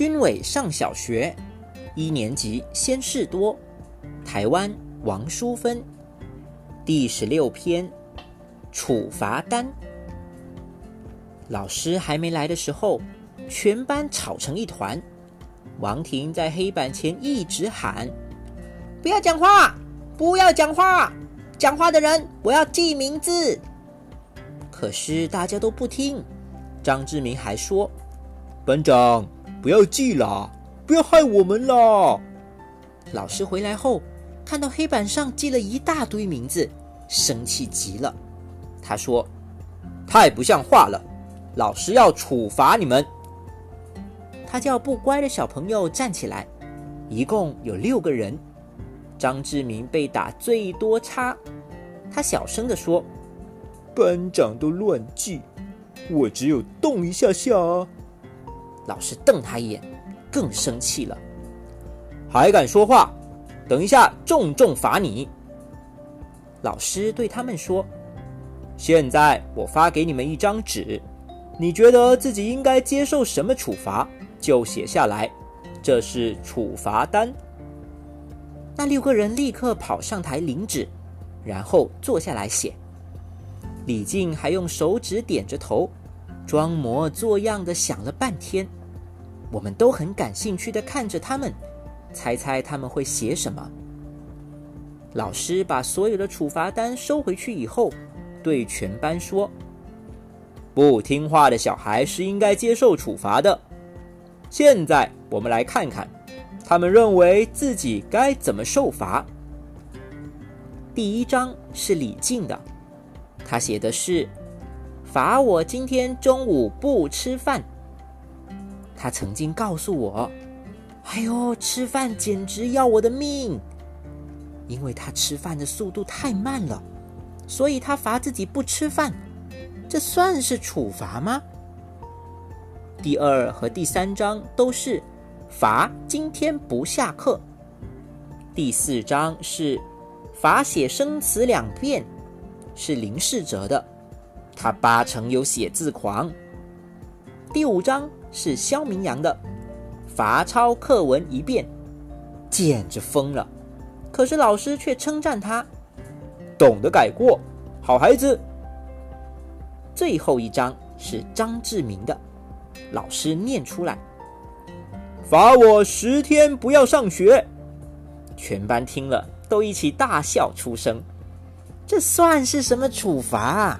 军伟上小学，一年级先事多，台湾王淑芬，第十六篇处罚单。老师还没来的时候，全班吵成一团。王婷在黑板前一直喊：“不要讲话，不要讲话，讲话的人我要记名字。”可是大家都不听。张志明还说：“班长，不要记啦，不要害我们啦。”老师回来后，看到黑板上记了一大堆名字，生气极了。他说：“太不像话了，老师要处罚你们。”他叫不乖的小朋友站起来，一共有六个人。张志明被打最多叉，他小声地说：“班长都乱记。”我只有动一下下啊！老师瞪他一眼，更生气了。还敢说话？等一下，重重罚你！老师对他们说：“现在我发给你们一张纸，你觉得自己应该接受什么处罚，就写下来。这是处罚单。”那六个人立刻跑上台领纸，然后坐下来写。李静还用手指点着头。装模作样的想了半天，我们都很感兴趣的看着他们，猜猜他们会写什么。老师把所有的处罚单收回去以后，对全班说：“不听话的小孩是应该接受处罚的。现在我们来看看，他们认为自己该怎么受罚。”第一章是李静的，他写的是。罚我今天中午不吃饭。他曾经告诉我：“哎呦，吃饭简直要我的命！”因为他吃饭的速度太慢了，所以他罚自己不吃饭。这算是处罚吗？第二和第三章都是罚今天不下课。第四章是罚写生词两遍，是林世哲的。他八成有写字狂。第五章是肖明阳的，罚抄课文一遍，简直疯了。可是老师却称赞他，懂得改过，好孩子。最后一章是张志明的，老师念出来，罚我十天不要上学。全班听了都一起大笑出声。这算是什么处罚？